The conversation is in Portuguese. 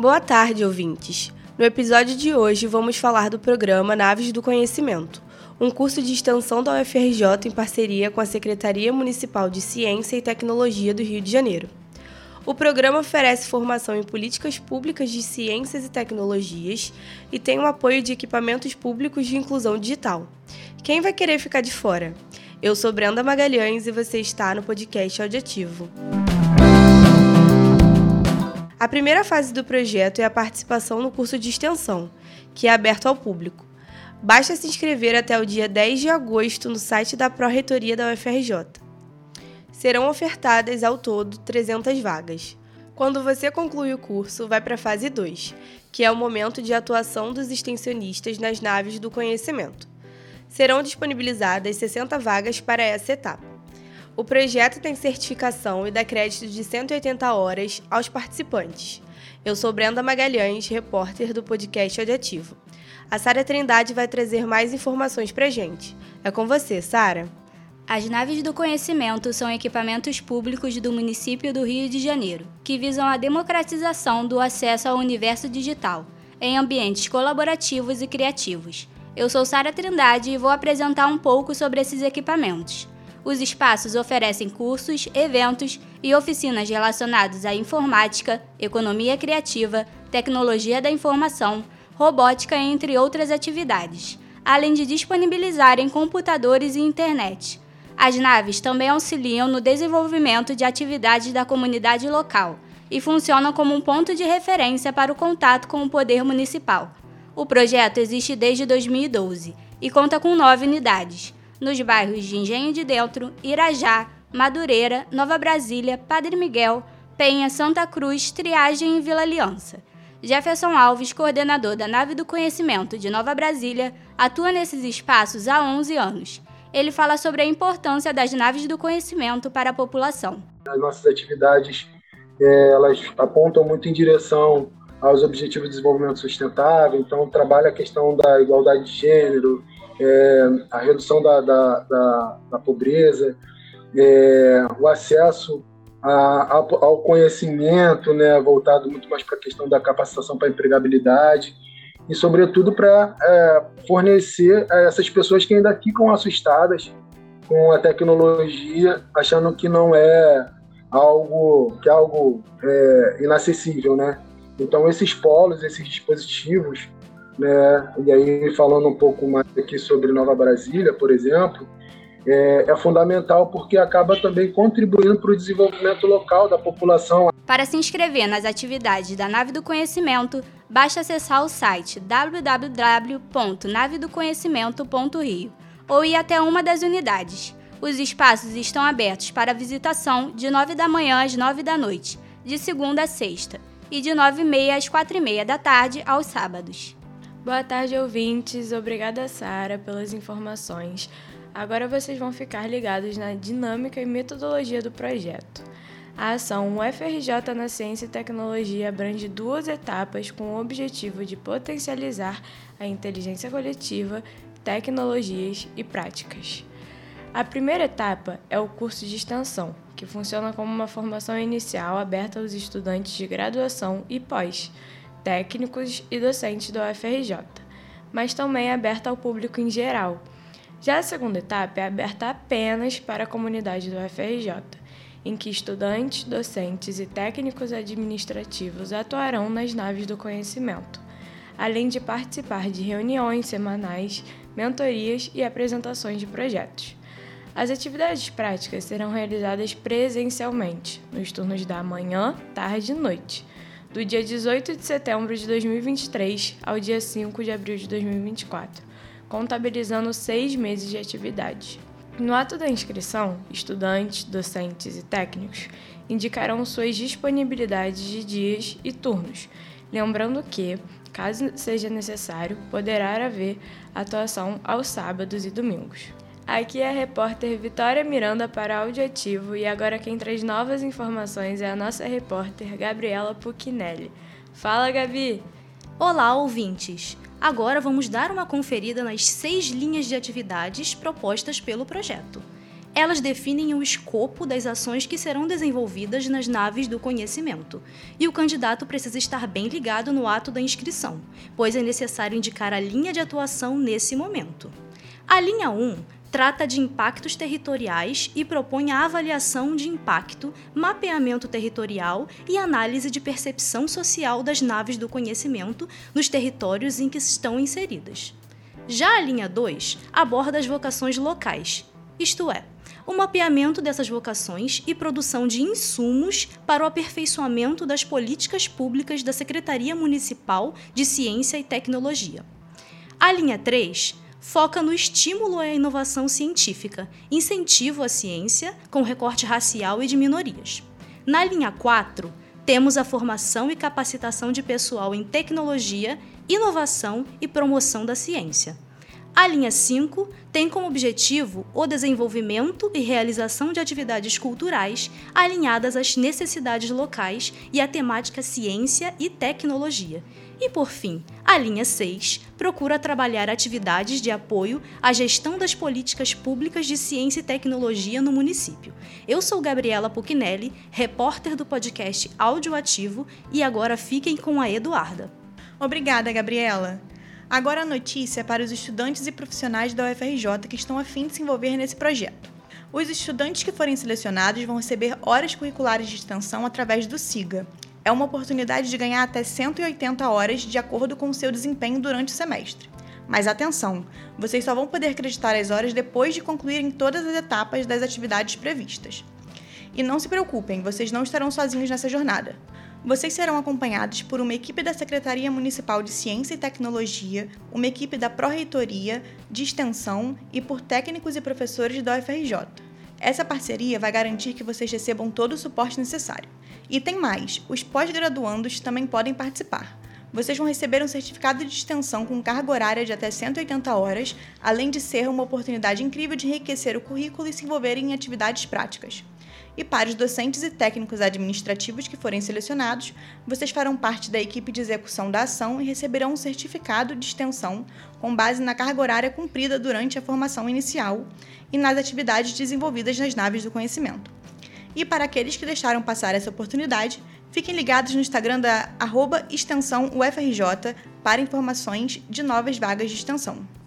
Boa tarde, ouvintes. No episódio de hoje vamos falar do programa Naves do Conhecimento, um curso de extensão da UFRJ em parceria com a Secretaria Municipal de Ciência e Tecnologia do Rio de Janeiro. O programa oferece formação em políticas públicas de ciências e tecnologias e tem o apoio de equipamentos públicos de inclusão digital. Quem vai querer ficar de fora? Eu sou Brenda Magalhães e você está no podcast Audiativo. A primeira fase do projeto é a participação no curso de extensão, que é aberto ao público. Basta se inscrever até o dia 10 de agosto no site da Pró-Reitoria da UFRJ. Serão ofertadas ao todo 300 vagas. Quando você conclui o curso, vai para a fase 2, que é o momento de atuação dos extensionistas nas naves do conhecimento. Serão disponibilizadas 60 vagas para essa etapa. O projeto tem certificação e dá crédito de 180 horas aos participantes. Eu sou Brenda Magalhães, repórter do podcast Audiativo. A Sara Trindade vai trazer mais informações para gente. É com você, Sara. As naves do conhecimento são equipamentos públicos do município do Rio de Janeiro, que visam a democratização do acesso ao universo digital, em ambientes colaborativos e criativos. Eu sou Sara Trindade e vou apresentar um pouco sobre esses equipamentos. Os espaços oferecem cursos, eventos e oficinas relacionados à informática, economia criativa, tecnologia da informação, robótica, entre outras atividades, além de disponibilizarem computadores e internet. As naves também auxiliam no desenvolvimento de atividades da comunidade local e funcionam como um ponto de referência para o contato com o poder municipal. O projeto existe desde 2012 e conta com nove unidades nos bairros de Engenho de Dentro, Irajá, Madureira, Nova Brasília, Padre Miguel, Penha, Santa Cruz, Triagem e Vila Aliança. Jefferson Alves, coordenador da Nave do Conhecimento de Nova Brasília, atua nesses espaços há 11 anos. Ele fala sobre a importância das naves do conhecimento para a população. As nossas atividades é, elas apontam muito em direção aos Objetivos de Desenvolvimento Sustentável, então trabalha a questão da igualdade de gênero, é, a redução da, da, da, da pobreza, é, o acesso a, a, ao conhecimento, né, voltado muito mais para a questão da capacitação para empregabilidade e, sobretudo, para é, fornecer a essas pessoas que ainda ficam assustadas com a tecnologia, achando que não é algo que é algo é, inacessível, né? Então esses polos, esses dispositivos, né? E aí, falando um pouco mais aqui sobre Nova Brasília, por exemplo, é, é fundamental porque acaba também contribuindo para o desenvolvimento local da população. Para se inscrever nas atividades da Nave do Conhecimento, basta acessar o site www.navedoconhecimento.rio ou ir até uma das unidades. Os espaços estão abertos para visitação de 9 da manhã às 9 da noite, de segunda a sexta, e de 9 e meia às 4 e meia da tarde aos sábados. Boa tarde, ouvintes. Obrigada, Sara, pelas informações. Agora vocês vão ficar ligados na dinâmica e metodologia do projeto. A ação UFRJ na Ciência e Tecnologia abrange duas etapas com o objetivo de potencializar a inteligência coletiva, tecnologias e práticas. A primeira etapa é o curso de extensão, que funciona como uma formação inicial aberta aos estudantes de graduação e pós técnicos e docentes da UFRJ, mas também é aberta ao público em geral. Já a segunda etapa é aberta apenas para a comunidade do UFRJ, em que estudantes, docentes e técnicos administrativos atuarão nas naves do conhecimento, além de participar de reuniões semanais, mentorias e apresentações de projetos. As atividades práticas serão realizadas presencialmente, nos turnos da manhã, tarde e noite, do dia 18 de setembro de 2023 ao dia 5 de abril de 2024, contabilizando seis meses de atividade. No ato da inscrição, estudantes, docentes e técnicos indicarão suas disponibilidades de dias e turnos, lembrando que, caso seja necessário, poderá haver atuação aos sábados e domingos. Aqui é a repórter Vitória Miranda para Audioativo e agora quem traz novas informações é a nossa repórter Gabriela Puccinelli. Fala, Gabi! Olá, ouvintes! Agora vamos dar uma conferida nas seis linhas de atividades propostas pelo projeto. Elas definem o escopo das ações que serão desenvolvidas nas naves do conhecimento, e o candidato precisa estar bem ligado no ato da inscrição, pois é necessário indicar a linha de atuação nesse momento. A linha 1 trata de impactos territoriais e propõe a avaliação de impacto, mapeamento territorial e análise de percepção social das naves do conhecimento nos territórios em que estão inseridas. Já a linha 2 aborda as vocações locais, isto é, o mapeamento dessas vocações e produção de insumos para o aperfeiçoamento das políticas públicas da Secretaria Municipal de Ciência e Tecnologia. A linha 3 foca no estímulo à inovação científica, incentivo à ciência, com recorte racial e de minorias. Na linha 4, temos a formação e capacitação de pessoal em tecnologia, inovação e promoção da ciência. A linha 5 tem como objetivo o desenvolvimento e realização de atividades culturais alinhadas às necessidades locais e à temática ciência e tecnologia. E, por fim, a linha 6 procura trabalhar atividades de apoio à gestão das políticas públicas de ciência e tecnologia no município. Eu sou Gabriela Puccinelli, repórter do podcast Audioativo, e agora fiquem com a Eduarda. Obrigada, Gabriela. Agora a notícia é para os estudantes e profissionais da UFRJ que estão a fim de se envolver nesse projeto. Os estudantes que forem selecionados vão receber horas curriculares de extensão através do SIGA. É uma oportunidade de ganhar até 180 horas de acordo com o seu desempenho durante o semestre. Mas atenção, vocês só vão poder acreditar as horas depois de concluírem todas as etapas das atividades previstas. E não se preocupem, vocês não estarão sozinhos nessa jornada. Vocês serão acompanhados por uma equipe da Secretaria Municipal de Ciência e Tecnologia, uma equipe da Pró-Reitoria, de Extensão e por técnicos e professores da UFRJ. Essa parceria vai garantir que vocês recebam todo o suporte necessário. E tem mais: os pós-graduandos também podem participar. Vocês vão receber um certificado de extensão com carga horária de até 180 horas, além de ser uma oportunidade incrível de enriquecer o currículo e se envolverem em atividades práticas. E para os docentes e técnicos administrativos que forem selecionados, vocês farão parte da equipe de execução da ação e receberão um certificado de extensão com base na carga horária cumprida durante a formação inicial e nas atividades desenvolvidas nas naves do conhecimento. E para aqueles que deixaram passar essa oportunidade, fiquem ligados no Instagram da extensão UFRJ para informações de novas vagas de extensão.